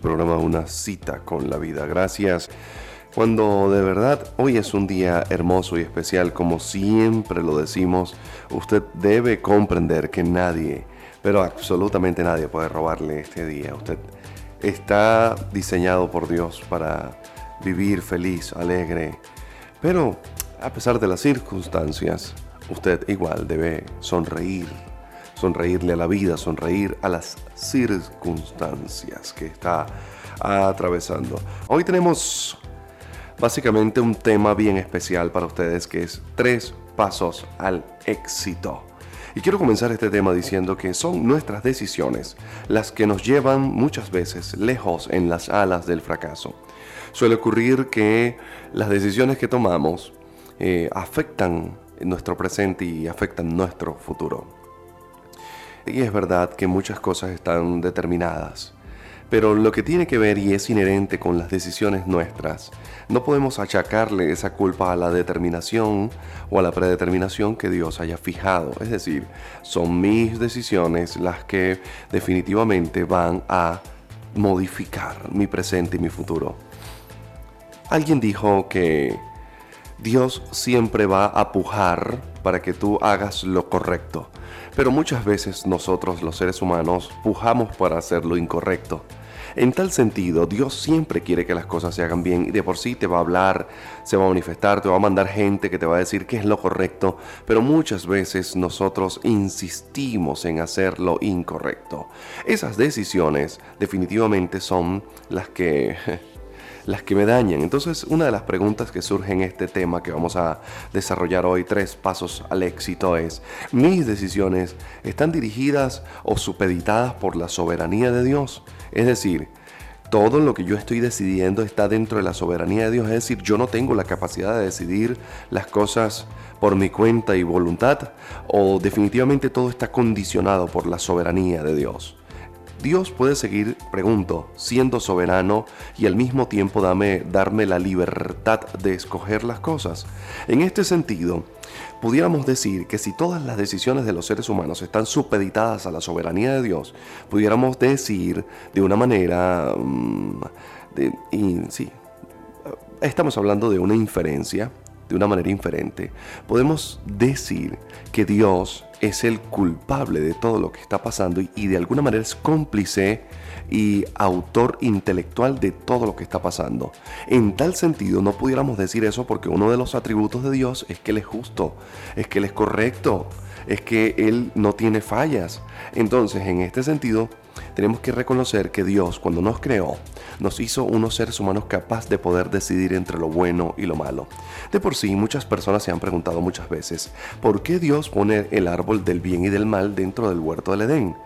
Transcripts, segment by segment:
Programa Una cita con la vida. Gracias. Cuando de verdad hoy es un día hermoso y especial, como siempre lo decimos, usted debe comprender que nadie, pero absolutamente nadie puede robarle este día. Usted está diseñado por Dios para vivir feliz, alegre, pero a pesar de las circunstancias, usted igual debe sonreír, sonreírle a la vida, sonreír a las circunstancias que está atravesando. Hoy tenemos básicamente un tema bien especial para ustedes que es tres pasos al éxito. Y quiero comenzar este tema diciendo que son nuestras decisiones las que nos llevan muchas veces lejos en las alas del fracaso. Suele ocurrir que las decisiones que tomamos eh, afectan nuestro presente y afectan nuestro futuro. Y es verdad que muchas cosas están determinadas. Pero lo que tiene que ver y es inherente con las decisiones nuestras, no podemos achacarle esa culpa a la determinación o a la predeterminación que Dios haya fijado. Es decir, son mis decisiones las que definitivamente van a modificar mi presente y mi futuro. Alguien dijo que Dios siempre va a pujar para que tú hagas lo correcto. Pero muchas veces nosotros los seres humanos pujamos para hacer lo incorrecto. En tal sentido, Dios siempre quiere que las cosas se hagan bien y de por sí te va a hablar, se va a manifestar, te va a mandar gente que te va a decir qué es lo correcto, pero muchas veces nosotros insistimos en hacer lo incorrecto. Esas decisiones definitivamente son las que las que me dañan. Entonces, una de las preguntas que surge en este tema que vamos a desarrollar hoy, tres pasos al éxito, es, ¿mis decisiones están dirigidas o supeditadas por la soberanía de Dios? Es decir, todo lo que yo estoy decidiendo está dentro de la soberanía de Dios. Es decir, yo no tengo la capacidad de decidir las cosas por mi cuenta y voluntad o definitivamente todo está condicionado por la soberanía de Dios. Dios puede seguir, pregunto, siendo soberano y al mismo tiempo darme la libertad de escoger las cosas. En este sentido, pudiéramos decir que si todas las decisiones de los seres humanos están supeditadas a la soberanía de Dios, pudiéramos decir de una manera... Mm, y, sí, estamos hablando de una inferencia, de una manera inferente. Podemos decir que Dios es el culpable de todo lo que está pasando y, de alguna manera es cómplice y autor intelectual de todo lo que está pasando. En tal sentido no pudiéramos decir eso porque uno de los atributos de Dios es que Él es justo, es que Él es correcto, es que Él no tiene fallas. Entonces en este sentido tenemos que reconocer que Dios cuando nos creó nos hizo unos seres humanos capaz de poder decidir entre lo bueno y lo malo. De por sí, muchas personas se han preguntado muchas veces, ¿por qué Dios pone el árbol del bien y del mal dentro del huerto del Edén?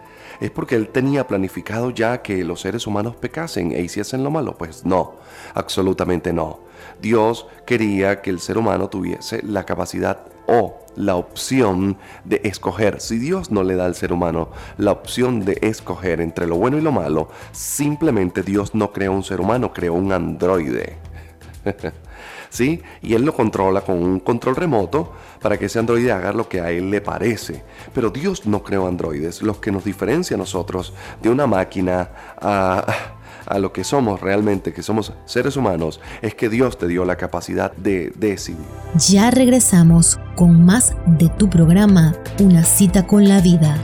¿Es porque él tenía planificado ya que los seres humanos pecasen e hiciesen lo malo? Pues no, absolutamente no. Dios quería que el ser humano tuviese la capacidad o la opción de escoger. Si Dios no le da al ser humano la opción de escoger entre lo bueno y lo malo, simplemente Dios no creó un ser humano, creó un androide. ¿Sí? Y él lo controla con un control remoto para que ese androide haga lo que a él le parece. Pero Dios no creó androides. Lo que nos diferencia a nosotros de una máquina a lo que somos realmente, que somos seres humanos, es que Dios te dio la capacidad de decidir. Ya regresamos con más de tu programa, Una cita con la vida.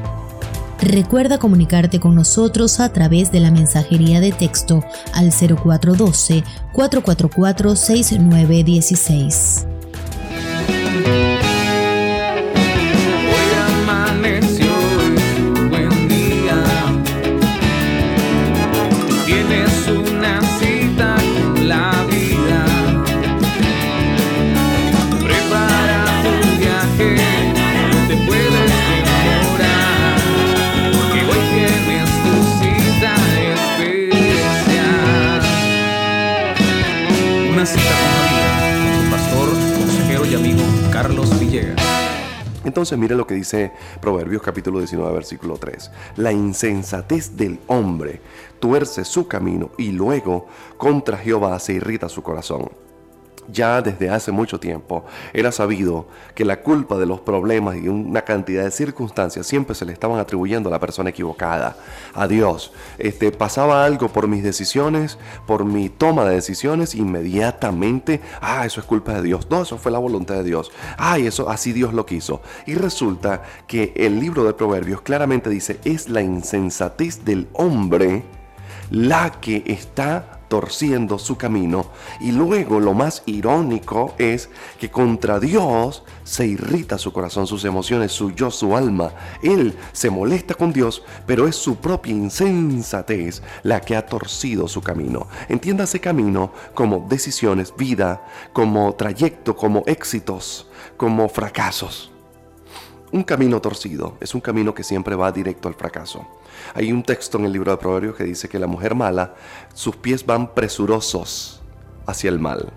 Recuerda comunicarte con nosotros a través de la mensajería de texto al 0412 Entonces mire lo que dice Proverbios capítulo 19 versículo 3. La insensatez del hombre tuerce su camino y luego contra Jehová se irrita su corazón. Ya desde hace mucho tiempo era sabido que la culpa de los problemas y una cantidad de circunstancias siempre se le estaban atribuyendo a la persona equivocada, a Dios. Este, pasaba algo por mis decisiones, por mi toma de decisiones, inmediatamente, ah, eso es culpa de Dios, no, eso fue la voluntad de Dios, ay, eso así Dios lo quiso. Y resulta que el libro de Proverbios claramente dice, es la insensatez del hombre la que está torciendo su camino. Y luego lo más irónico es que contra Dios se irrita su corazón, sus emociones, su yo, su alma. Él se molesta con Dios, pero es su propia insensatez la que ha torcido su camino. Entiéndase camino como decisiones, vida, como trayecto, como éxitos, como fracasos. Un camino torcido es un camino que siempre va directo al fracaso. Hay un texto en el libro de Proverbios que dice que la mujer mala, sus pies van presurosos hacia el mal.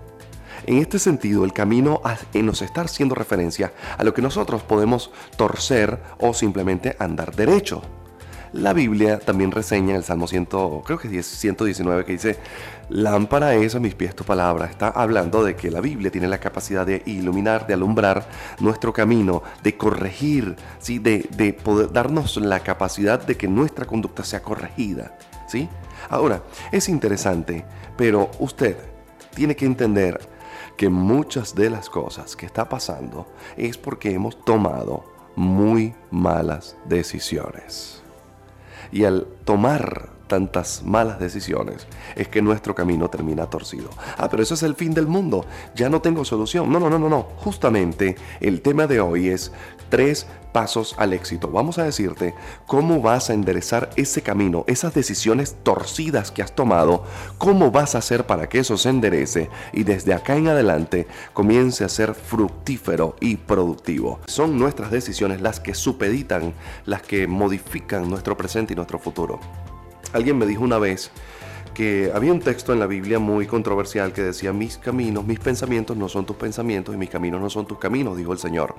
En este sentido, el camino nos está haciendo referencia a lo que nosotros podemos torcer o simplemente andar derecho. La Biblia también reseña en el Salmo 100, creo que 119 que dice, lámpara es a mis pies tu palabra. Está hablando de que la Biblia tiene la capacidad de iluminar, de alumbrar nuestro camino, de corregir, ¿sí? de, de poder darnos la capacidad de que nuestra conducta sea corregida. ¿sí? Ahora, es interesante, pero usted tiene que entender que muchas de las cosas que está pasando es porque hemos tomado muy malas decisiones. Y al tomar tantas malas decisiones es que nuestro camino termina torcido. Ah, pero eso es el fin del mundo. Ya no tengo solución. No, no, no, no, no. Justamente el tema de hoy es tres pasos al éxito. Vamos a decirte cómo vas a enderezar ese camino, esas decisiones torcidas que has tomado, cómo vas a hacer para que eso se enderece y desde acá en adelante comience a ser fructífero y productivo. Son nuestras decisiones las que supeditan, las que modifican nuestro presente y nuestro futuro. Alguien me dijo una vez que había un texto en la Biblia muy controversial que decía, mis caminos, mis pensamientos no son tus pensamientos y mis caminos no son tus caminos, dijo el Señor.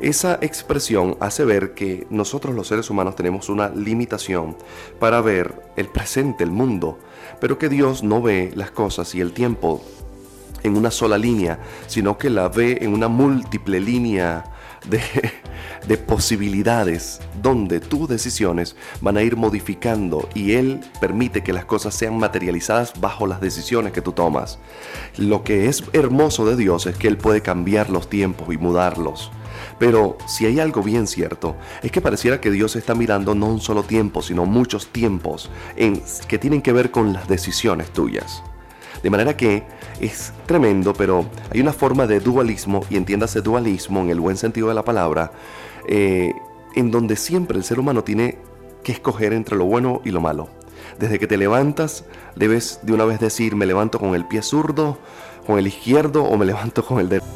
Esa expresión hace ver que nosotros los seres humanos tenemos una limitación para ver el presente, el mundo, pero que Dios no ve las cosas y el tiempo en una sola línea, sino que la ve en una múltiple línea de, de posibilidades donde tus decisiones van a ir modificando y Él permite que las cosas sean materializadas bajo las decisiones que tú tomas. Lo que es hermoso de Dios es que Él puede cambiar los tiempos y mudarlos. Pero si hay algo bien cierto, es que pareciera que Dios está mirando no un solo tiempo, sino muchos tiempos que tienen que ver con las decisiones tuyas. De manera que es tremendo, pero hay una forma de dualismo, y entiéndase dualismo en el buen sentido de la palabra, eh, en donde siempre el ser humano tiene que escoger entre lo bueno y lo malo. Desde que te levantas, debes de una vez decir, me levanto con el pie zurdo, con el izquierdo o me levanto con el derecho.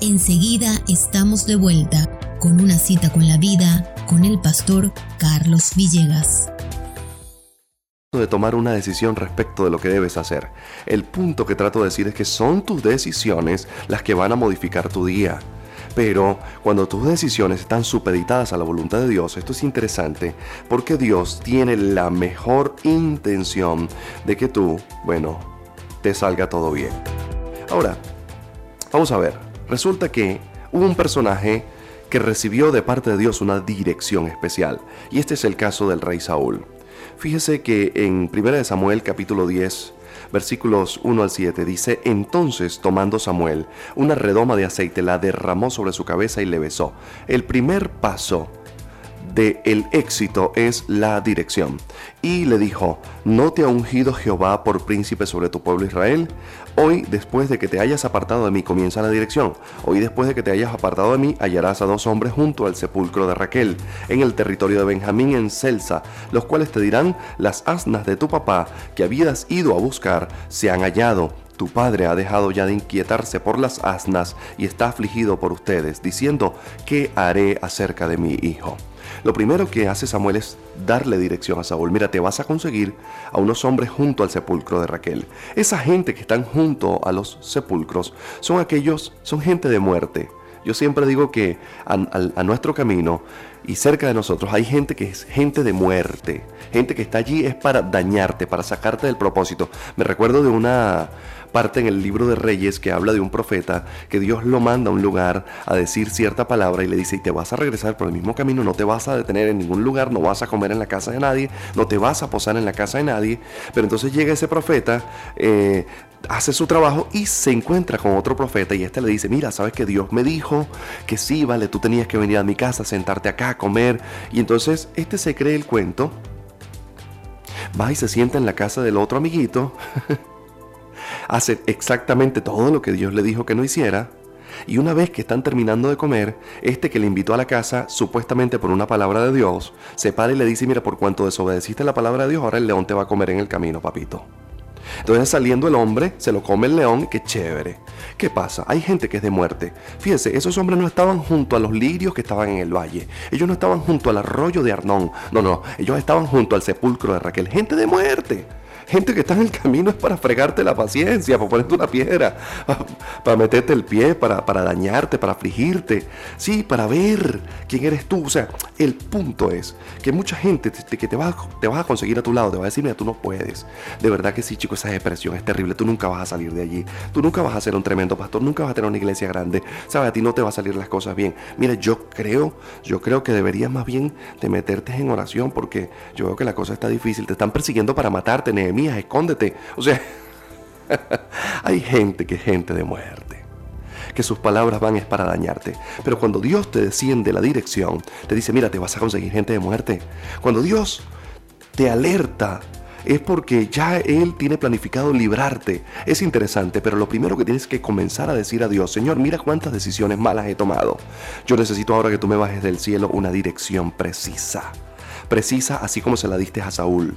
Enseguida estamos de vuelta con una cita con la vida con el pastor Carlos Villegas de tomar una decisión respecto de lo que debes hacer. El punto que trato de decir es que son tus decisiones las que van a modificar tu día. Pero cuando tus decisiones están supeditadas a la voluntad de Dios, esto es interesante porque Dios tiene la mejor intención de que tú, bueno, te salga todo bien. Ahora, vamos a ver, resulta que hubo un personaje que recibió de parte de Dios una dirección especial, y este es el caso del rey Saúl. Fíjese que en 1 Samuel capítulo 10, versículos 1 al 7 dice, entonces tomando Samuel una redoma de aceite la derramó sobre su cabeza y le besó. El primer paso de el éxito es la dirección. Y le dijo, ¿no te ha ungido Jehová por príncipe sobre tu pueblo Israel? Hoy, después de que te hayas apartado de mí, comienza la dirección. Hoy, después de que te hayas apartado de mí, hallarás a dos hombres junto al sepulcro de Raquel, en el territorio de Benjamín en Celsa, los cuales te dirán, las asnas de tu papá que habías ido a buscar se han hallado. Tu padre ha dejado ya de inquietarse por las asnas y está afligido por ustedes, diciendo, ¿qué haré acerca de mi hijo? Lo primero que hace Samuel es darle dirección a Saúl. Mira, te vas a conseguir a unos hombres junto al sepulcro de Raquel. Esa gente que están junto a los sepulcros son aquellos, son gente de muerte. Yo siempre digo que a, a, nuestro camino y cerca de nosotros hay gente que es gente de muerte. Gente que está allí es para dañarte, para sacarte del propósito. Me recuerdo de una parte en el libro de Reyes que habla de un profeta que Dios lo manda a un lugar a decir cierta palabra y le dice, y te vas a regresar por el mismo camino, no te vas a detener en ningún lugar, no vas a comer en la casa de nadie, no te vas a posar en la casa de nadie. Pero entonces llega ese profeta, eh, hace su trabajo y se encuentra con otro profeta y este le dice, mira, sabes que Dios me dijo que sí, vale, tú tenías que venir a mi casa, sentarte acá, a comer. Y entonces este se cree el cuento, va y se sienta en la casa del otro amiguito, hace exactamente todo lo que Dios le dijo que no hiciera. Y una vez que están terminando de comer, este que le invitó a la casa, supuestamente por una palabra de Dios, se para y le dice, mira, por cuanto desobedeciste la palabra de Dios, ahora el león te va a comer en el camino, papito. Entonces saliendo el hombre, se lo come el león, qué chévere. ¿Qué pasa? Hay gente que es de muerte. Fíjense, esos hombres no estaban junto a los lirios que estaban en el valle. Ellos no estaban junto al arroyo de Arnón. No, no, ellos estaban junto al sepulcro de Raquel. Gente de muerte. Gente que está en el camino es para fregarte la paciencia, para ponerte una piedra, para meterte el pie, para, para dañarte, para afligirte. Sí, para ver quién eres tú. O sea, el punto es que mucha gente que te vas, te a conseguir a tu lado te va a decir, mira, tú no puedes. De verdad que sí, chicos, esa depresión es terrible. Tú nunca vas a salir de allí. Tú nunca vas a ser un tremendo pastor. Nunca vas a tener una iglesia grande. Sabes, a ti no te va a salir las cosas bien. Mira, yo creo, yo creo que deberías más bien de meterte en oración porque yo veo que la cosa está difícil. Te están persiguiendo para matarte, Nehemías escóndete. O sea, hay gente que es gente de muerte. Que sus palabras van es para dañarte. Pero cuando Dios te desciende la dirección, te dice, mira, te vas a conseguir gente de muerte. Cuando Dios te alerta, es porque ya Él tiene planificado librarte. Es interesante, pero lo primero que tienes que comenzar a decir a Dios, Señor, mira cuántas decisiones malas he tomado. Yo necesito ahora que tú me bajes del cielo una dirección precisa. Precisa así como se la diste a Saúl.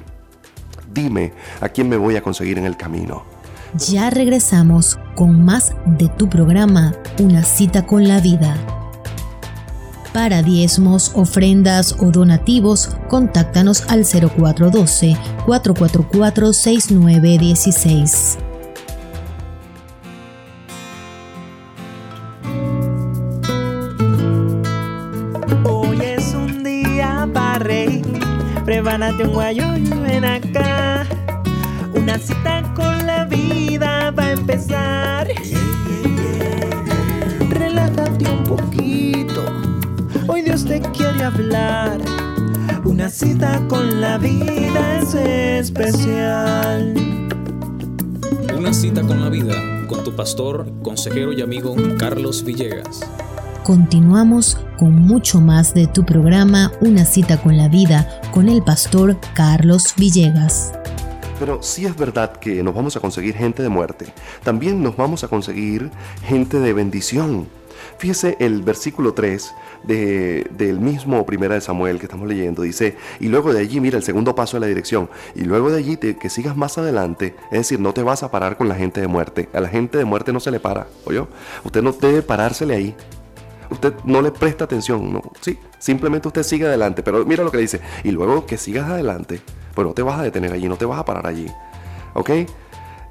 Dime a quién me voy a conseguir en el camino. Ya regresamos con más de tu programa, Una cita con la vida. Para diezmos, ofrendas o donativos, contáctanos al 0412-444-6916. Un guayo ven acá una cita con la vida va a empezar. Relájate un poquito. Hoy Dios te quiere hablar. Una cita con la vida es especial. Una cita con la vida con tu pastor, consejero y amigo Carlos Villegas. Continuamos con mucho más de tu programa Una cita con la vida con el pastor Carlos Villegas. Pero sí es verdad que nos vamos a conseguir gente de muerte. También nos vamos a conseguir gente de bendición. Fíjese el versículo 3 del mismo Primera de Samuel que estamos leyendo. Dice, y luego de allí, mira el segundo paso de la dirección, y luego de allí que sigas más adelante, es decir, no te vas a parar con la gente de muerte. A la gente de muerte no se le para, ¿oyó? Usted no debe parársele ahí. Usted no le presta atención, no. Sí, simplemente usted sigue adelante. Pero mira lo que dice, y luego que sigas adelante, pues no te vas a detener allí, no te vas a parar allí. ¿Ok?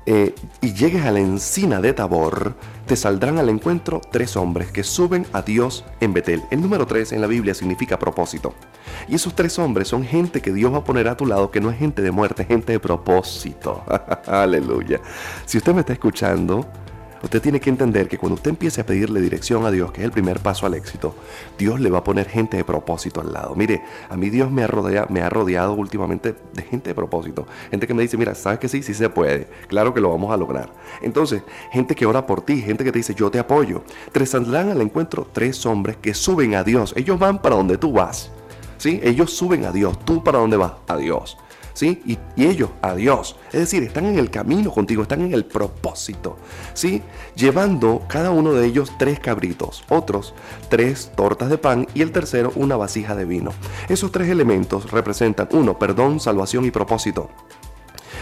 Eh, y llegues a la encina de Tabor, te saldrán al encuentro tres hombres que suben a Dios en Betel. El número tres en la Biblia significa propósito. Y esos tres hombres son gente que Dios va a poner a tu lado, que no es gente de muerte, es gente de propósito. Aleluya. Si usted me está escuchando, Usted tiene que entender que cuando usted empiece a pedirle dirección a Dios, que es el primer paso al éxito, Dios le va a poner gente de propósito al lado. Mire, a mí Dios me ha rodeado, últimamente de gente de propósito. Gente que me dice, mira, sabes que sí, sí se puede. Claro que lo vamos a lograr. Entonces, gente que ora por ti, gente que te dice, yo te apoyo. Tres saldrán al encuentro tres hombres que suben a Dios. Ellos van para donde tú vas. ¿Sí? Ellos suben a Dios. ¿Tú para dónde vas? A Dios. ¿Sí? Y, ellos a Dios. Es decir, están en el camino contigo, están en el propósito, ¿sí? Llevando cada uno de ellos tres cabritos, otros tres tortas de pan y el tercero una vasija de vino. Esos tres elementos representan, uno, perdón, salvación y propósito.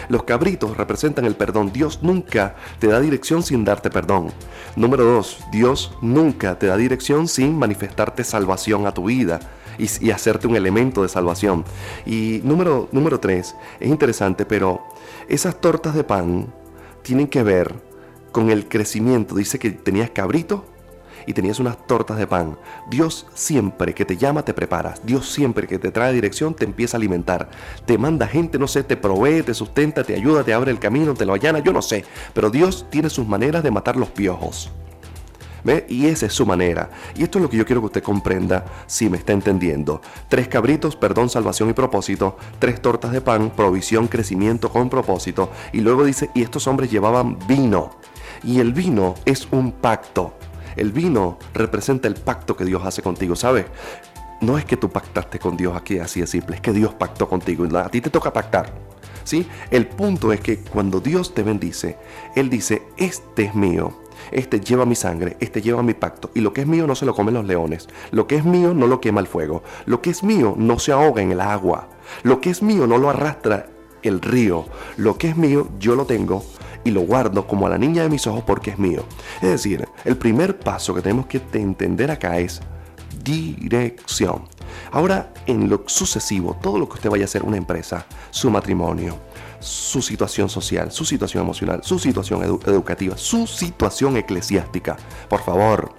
Los cabritos representan el perdón. Dios nunca te da dirección sin darte perdón. Número dos, Dios nunca te da dirección sin manifestarte salvación a tu vida y, hacerte un elemento de salvación. Y número, número tres, es interesante, pero esas tortas de pan tienen que ver con el crecimiento. Dice que tenías cabrito y tenías unas tortas de pan. Dios siempre que te llama te preparas. Dios siempre que te trae dirección te empieza a alimentar. Te manda gente, no sé, te provee, te sustenta, te ayuda, te abre el camino, te lo allana, yo no sé. Pero Dios tiene sus maneras de matar los piojos. ¿Ve? Y esa es su manera. Y esto es lo que yo quiero que usted comprenda si me está entendiendo. Tres cabritos, perdón, salvación y propósito. Tres tortas de pan, provisión, crecimiento con propósito. Y luego dice, y estos hombres llevaban vino. Y el vino es un pacto. El vino representa el pacto que Dios hace contigo, ¿sabes? No es que tú pactaste con Dios aquí así de simple, es que Dios pactó contigo. A ti te toca pactar. ¿Sí? El punto es que cuando Dios te bendice, Él dice, este es mío, este lleva mi sangre, este lleva mi pacto, y lo que es mío no se lo comen los leones, lo que es mío no lo quema el fuego, lo que es mío no se ahoga en el agua, lo que es mío no lo arrastra el río, lo que es mío yo lo tengo y lo guardo como a la niña de mis ojos porque es mío. Es decir, el primer paso que tenemos que entender acá es dirección. Ahora, en lo sucesivo, todo lo que usted vaya a hacer, una empresa, su matrimonio, su situación social, su situación emocional, su situación educativa, su situación eclesiástica, por favor,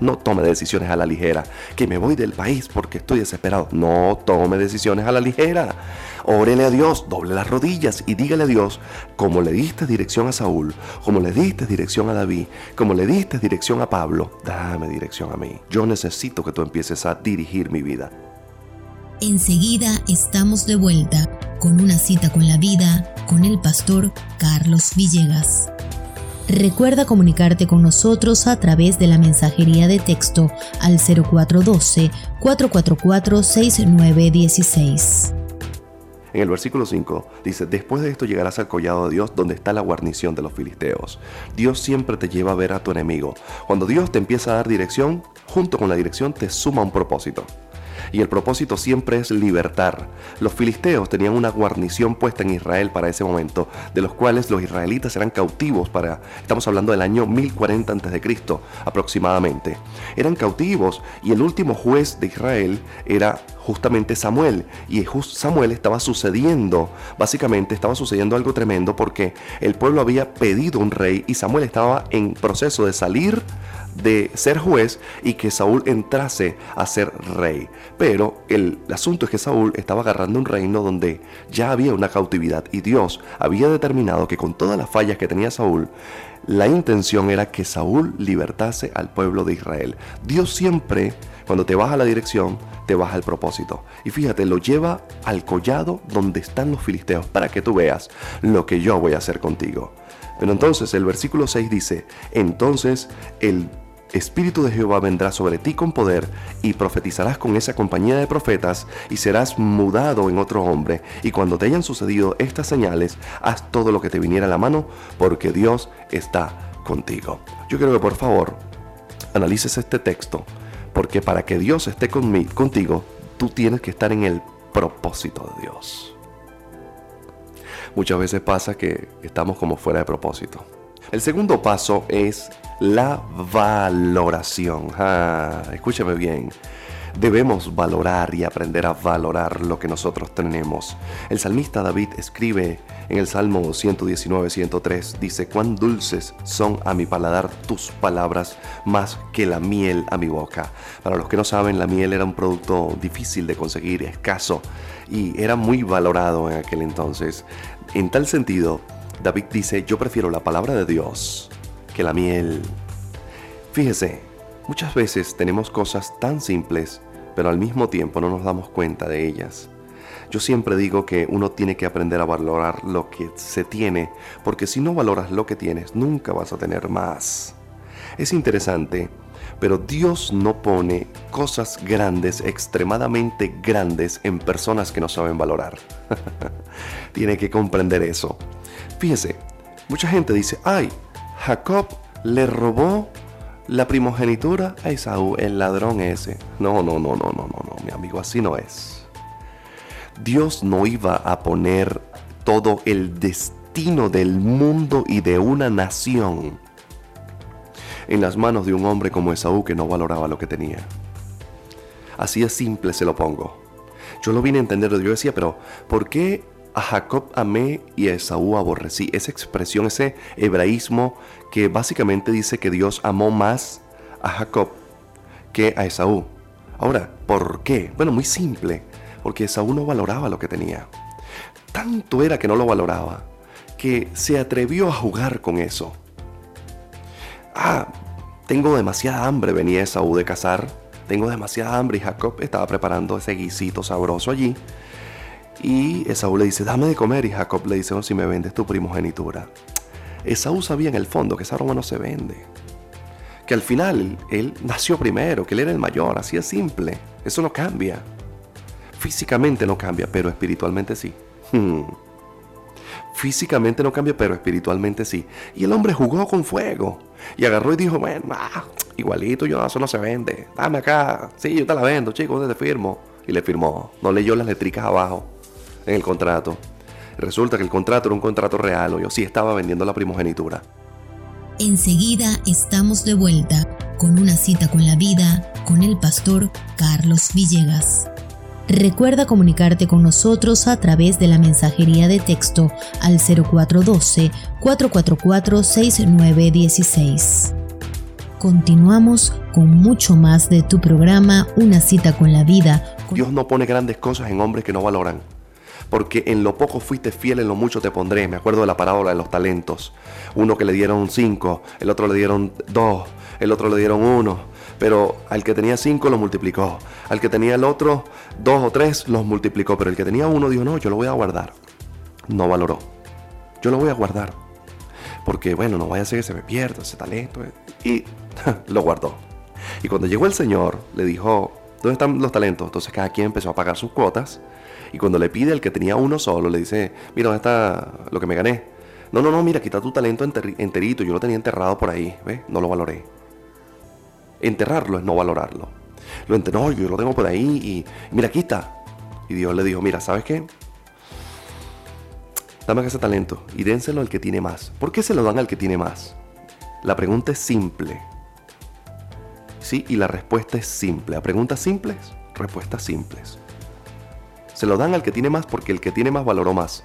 no tome decisiones a la ligera. Que me voy del país porque estoy desesperado. No tome decisiones a la ligera. Órele a Dios, doble las rodillas y dígale a Dios, como le diste dirección a Saúl, como le diste dirección a David, como le diste dirección a Pablo, dame dirección a mí. Yo necesito que tú empieces a dirigir mi vida. Enseguida estamos de vuelta con una cita con la vida con el pastor Carlos Villegas. Recuerda comunicarte con nosotros a través de la mensajería de texto al 0412-444-6916. En el versículo 5 dice, después de esto llegarás al collado de Dios donde está la guarnición de los filisteos. Dios siempre te lleva a ver a tu enemigo. Cuando Dios te empieza a dar dirección, junto con la dirección te suma un propósito y el propósito siempre es libertar. Los filisteos tenían una guarnición puesta en Israel para ese momento, de los cuales los israelitas eran cautivos para, estamos hablando del año 1040 a.C. aproximadamente. Eran cautivos y el último juez de Israel era justamente Samuel. Y Samuel estaba sucediendo, básicamente estaba sucediendo algo tremendo porque el pueblo había pedido un rey y Samuel estaba en proceso de salir de ser juez y que Saúl entrase a ser rey. Pero el, asunto es que Saúl estaba agarrando un reino donde ya había una cautividad y Dios había determinado que con todas las fallas que tenía Saúl, la intención era que Saúl libertase al pueblo de Israel. Dios siempre, cuando te baja la dirección, te baja el propósito. Y fíjate, lo lleva al collado donde están los filisteos para que tú veas lo que yo voy a hacer contigo. Pero entonces el versículo 6 dice, entonces el Espíritu de Jehová vendrá sobre ti con poder y profetizarás con esa compañía de profetas y serás mudado en otro hombre. Y cuando te hayan sucedido estas señales, haz todo lo que te viniera a la mano, porque Dios está contigo. Yo quiero que por favor analices este texto, porque para que Dios esté contigo, tú tienes que estar en el propósito de Dios. Muchas veces pasa que estamos como fuera de propósito. El segundo paso es la valoración. Ah, escúchame bien. Debemos valorar y aprender a valorar lo que nosotros tenemos. El salmista David escribe en el Salmo 119, 103, dice, cuán dulces son a mi paladar tus palabras más que la miel a mi boca. Para los que no saben, la miel era un producto difícil de conseguir, escaso, y era muy valorado en aquel entonces. En tal sentido, David dice, yo prefiero la palabra de Dios que la miel. Fíjese, muchas veces tenemos cosas tan simples, pero al mismo tiempo no nos damos cuenta de ellas. Yo siempre digo que uno tiene que aprender a valorar lo que se tiene, porque si no valoras lo que tienes, nunca vas a tener más. Es interesante, pero Dios no pone cosas grandes, extremadamente grandes, en personas que no saben valorar. tiene que comprender eso. Fíjese, mucha gente dice, ay, Jacob le robó la primogenitura a Esaú, el ladrón ese. No, no, no, no, no, no, no, mi amigo, así no es. Dios no iba a poner todo el destino del mundo y de una nación en las manos de un hombre como Esaú que no valoraba lo que tenía. Así de simple se lo pongo. Yo lo vine a entender, yo decía, pero ¿por qué a Jacob amé y a Esaú aborrecí. Esa expresión, ese hebraísmo que básicamente dice que Dios amó más a Jacob que a Esaú. Ahora, ¿por qué? Bueno, muy simple, porque Esaú no valoraba lo que tenía. Tanto era que no lo valoraba, que se atrevió a jugar con eso. Ah, tengo demasiada hambre, venía Esaú de cazar. Tengo demasiada hambre y Jacob estaba preparando ese guisito sabroso allí. Y Esaú le dice, dame de comer. Y Jacob le dice, oh, si me vendes tu primogenitura. Esaú sabía en el fondo que esa aroma no se vende. Que al final él nació primero, que él era el mayor, así es simple. Eso no cambia. Físicamente no cambia, pero espiritualmente sí. Hmm. Físicamente no cambia, pero espiritualmente sí. Y el hombre jugó con fuego. Y agarró y dijo, bueno, ah, igualito yo, eso no se vende. Dame acá. Sí, yo te la vendo, ¿dónde te firmo? Y le firmó. No leyó las letricas abajo en el contrato. Resulta que el contrato era un contrato real, o yo sí estaba vendiendo la primogenitura. Enseguida estamos de vuelta con una cita con la vida con el pastor Carlos Villegas. Recuerda comunicarte con nosotros a través de la mensajería de texto al 0412-444-6916. Continuamos con mucho más de tu programa Una cita con la vida. Dios no pone grandes cosas en hombres que no valoran porque en lo poco fuiste fiel, en lo mucho te pondré. Me acuerdo de la parábola de los talentos. Uno que le dieron cinco, el otro le dieron dos, el otro le dieron uno. Pero al que tenía cinco lo multiplicó. Al que tenía el otro dos o tres los multiplicó. Pero el que tenía uno dijo, no, yo lo voy a guardar. No valoró. Yo lo voy a guardar. Porque bueno, no vaya a ser que se me pierda ese talento. Y lo guardó. Y cuando llegó el Señor, le dijo, ¿dónde están los talentos? Entonces cada quien empezó a pagar sus cuotas y cuando le pide al que tenía uno solo, le dice, mira, ¿dónde está lo que me gané? No, no, no, mira, quita tu talento enterito, yo lo tenía enterrado por ahí, ¿ves? No lo valoré. Enterrarlo es no valorarlo. Lo enterró, yo lo tengo por ahí y mira, aquí está. Y Dios le dijo, mira, ¿sabes qué? Dame ese talento y dénselo al que tiene más. ¿Por qué se lo dan al que tiene más? La pregunta es simple. Sí, y la respuesta es simple. A preguntas simples, respuestas simples. Se lo dan al que tiene más porque el que tiene más valoró más.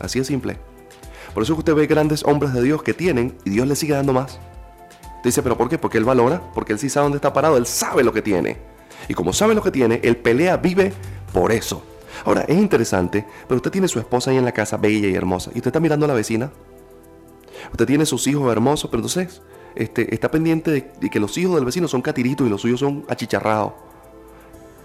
Así es simple. Por eso usted ve grandes hombres de Dios que tienen y Dios le sigue dando más. Dice, pero ¿por qué? Porque él valora, porque él sí sabe dónde está parado, él sabe lo que tiene. Y como sabe lo que tiene, él pelea, vive por eso. Ahora, es interesante, pero usted tiene su esposa ahí en la casa, bella y hermosa, y usted está mirando a la vecina. Usted tiene sus hijos hermosos, pero entonces este, está pendiente de, de que los hijos del vecino son catiritos y los suyos son achicharrados.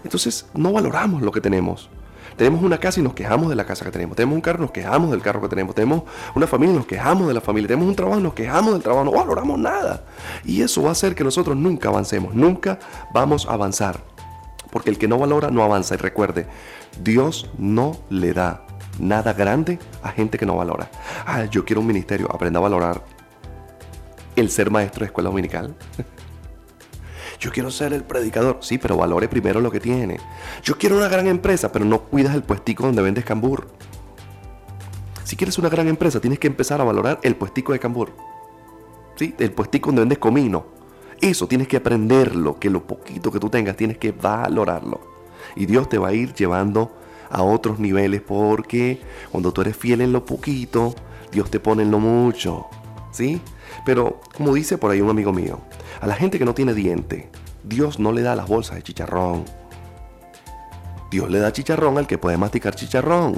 Entonces no valoramos lo que tenemos. Tenemos una casa y nos quejamos de la casa que tenemos. Tenemos un carro y nos quejamos del carro que tenemos. Tenemos una familia y nos quejamos de la familia. Tenemos un trabajo y nos quejamos del trabajo. No valoramos nada. Y eso va a hacer que nosotros nunca avancemos. Nunca vamos a avanzar. Porque el que no valora no avanza. Y recuerde, Dios no le da nada grande a gente que no valora. Ah, yo quiero un ministerio. Aprenda a valorar el ser maestro de escuela dominical. Yo quiero ser el predicador. Sí, pero valore primero lo que tiene. Yo quiero una gran empresa, pero no cuidas el puestico donde vendes cambur. Si quieres una gran empresa, tienes que empezar a valorar el puestico de cambur. ¿Sí? El puestico donde vendes comino. Eso tienes que aprenderlo, que lo poquito que tú tengas tienes que valorarlo. Y Dios te va a ir llevando a otros niveles porque cuando tú eres fiel en lo poquito, Dios te pone en lo mucho. ¿Sí? Pero como dice por ahí un amigo mío, a la gente que no tiene diente, Dios no le da las bolsas de chicharrón. Dios le da chicharrón al que puede masticar chicharrón.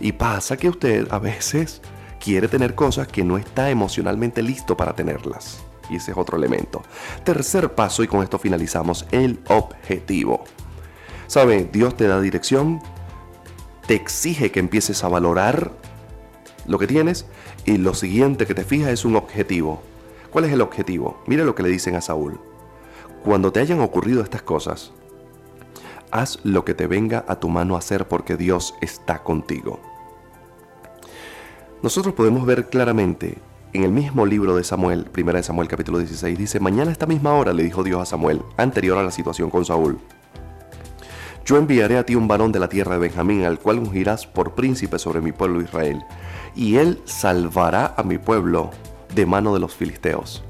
Y pasa que usted a veces quiere tener cosas que no está emocionalmente listo para tenerlas. Y ese es otro elemento. Tercer paso, y con esto finalizamos, el objetivo. ¿Sabe? Dios te da dirección, te exige que empieces a valorar lo que tienes y lo siguiente que te fijas es un objetivo. ¿Cuál es el objetivo? Mira lo que le dicen a Saúl. Cuando te hayan ocurrido estas cosas, haz lo que te venga a tu mano hacer porque Dios está contigo. Nosotros podemos ver claramente en el mismo libro de Samuel, 1 Samuel capítulo 16, dice, mañana a esta misma hora le dijo Dios a Samuel, anterior a la situación con Saúl, yo enviaré a ti un varón de la tierra de Benjamín, al cual ungirás por príncipe sobre mi pueblo Israel, y él salvará a mi pueblo de mano de los filisteos.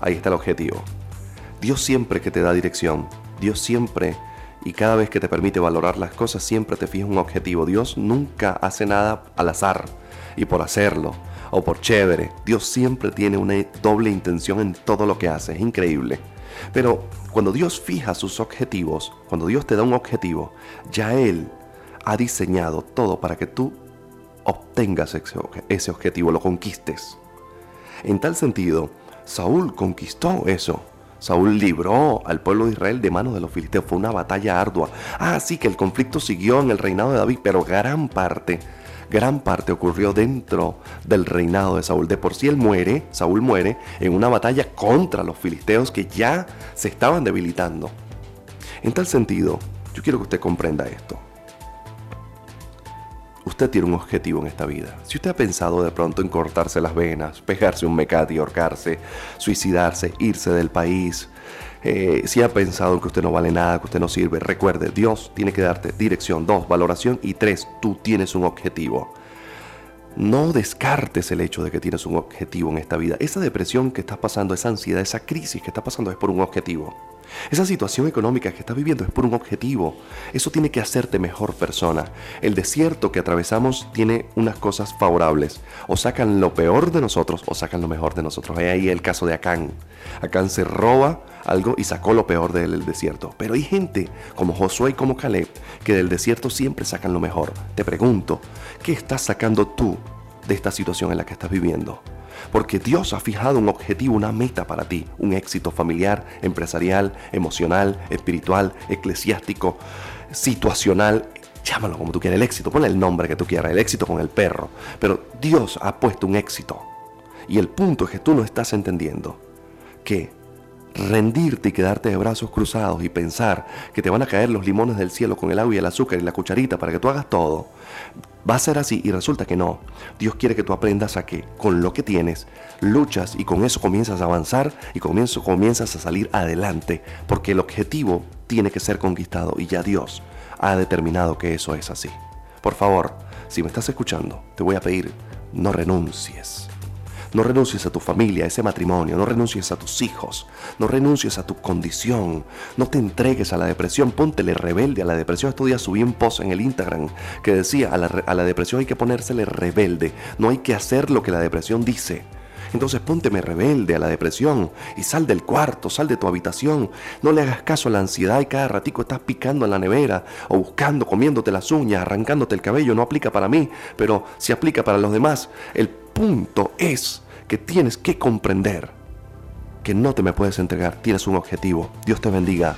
Ahí está el objetivo. Dios siempre que te da dirección, Dios siempre y cada vez que te permite valorar las cosas, siempre te fija un objetivo. Dios nunca hace nada al azar y por hacerlo o por chévere. Dios siempre tiene una doble intención en todo lo que hace. Es increíble. Pero cuando Dios fija sus objetivos, cuando Dios te da un objetivo, ya Él ha diseñado todo para que tú obtengas ese objetivo, lo conquistes. En tal sentido, Saúl conquistó eso. Saúl libró al pueblo de Israel de manos de los filisteos. Fue una batalla ardua. Ah, sí, que el conflicto siguió en el reinado de David, pero gran parte, gran parte ocurrió dentro del reinado de Saúl. De por sí él muere, Saúl muere en una batalla contra los filisteos que ya se estaban debilitando. En tal sentido, yo quiero que usted comprenda esto usted tiene un objetivo en esta vida. Si usted ha pensado de pronto en cortarse las venas, pegarse un mecate, ahorcarse, suicidarse, irse del país, eh, si ha pensado que usted no vale nada, que usted no sirve, recuerde, Dios tiene que darte dirección. Dos, valoración. Y tres, tú tienes un objetivo. No descartes el hecho de que tienes un objetivo en esta vida. Esa depresión que estás pasando, esa ansiedad, esa crisis que estás pasando es por un objetivo. Esa situación económica que estás viviendo es por un objetivo. Eso tiene que hacerte mejor persona. El desierto que atravesamos tiene unas cosas favorables. O sacan lo peor de nosotros o sacan lo mejor de nosotros. Hay ahí el caso de Acán. Acán se roba algo y sacó lo peor del desierto. Pero hay gente como Josué y como Caleb que del desierto siempre sacan lo mejor. Te pregunto, ¿qué estás sacando tú de esta situación en la que estás viviendo? porque Dios ha fijado un objetivo, una meta para ti, un éxito familiar, empresarial, emocional, espiritual, eclesiástico, situacional, llámalo como tú quieras, el éxito, ponle el nombre que tú quieras, el éxito con el perro, pero Dios ha puesto un éxito. Y el punto es que tú no estás entendiendo que rendirte y quedarte de brazos cruzados y pensar que te van a caer los limones del cielo con el agua y el azúcar y la cucharita para que tú hagas todo, va a ser así y resulta que no. Dios quiere que tú aprendas a que con lo que tienes luchas y con eso comienzas a avanzar y comienzas a salir adelante porque el objetivo tiene que ser conquistado y ya Dios ha determinado que eso es así. Por favor, si me estás escuchando, te voy a pedir, no renuncies. No renuncies a tu familia, a ese matrimonio, no renuncies a tus hijos, no renuncies a tu condición, no te entregues a la depresión, póntele rebelde a la depresión. Estos días subí un post en el Instagram que decía, a la, a la depresión hay que ponérsele rebelde, no hay que hacer lo que la depresión dice. Entonces pónteme rebelde a la depresión y sal del cuarto, sal de tu habitación. No le hagas caso a la ansiedad y cada ratico estás picando en la nevera o buscando, comiéndote las uñas, arrancándote el cabello. No aplica para mí, pero si aplica para los demás. El punto es que tienes que comprender que no te me puedes entregar, tienes un objetivo. Dios te bendiga.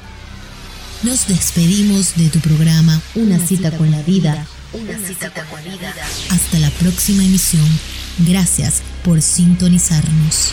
Nos despedimos de tu programa Una, cita, con la vida. Una cita con la vida. Hasta la próxima emisión. Gracias por sintonizarnos.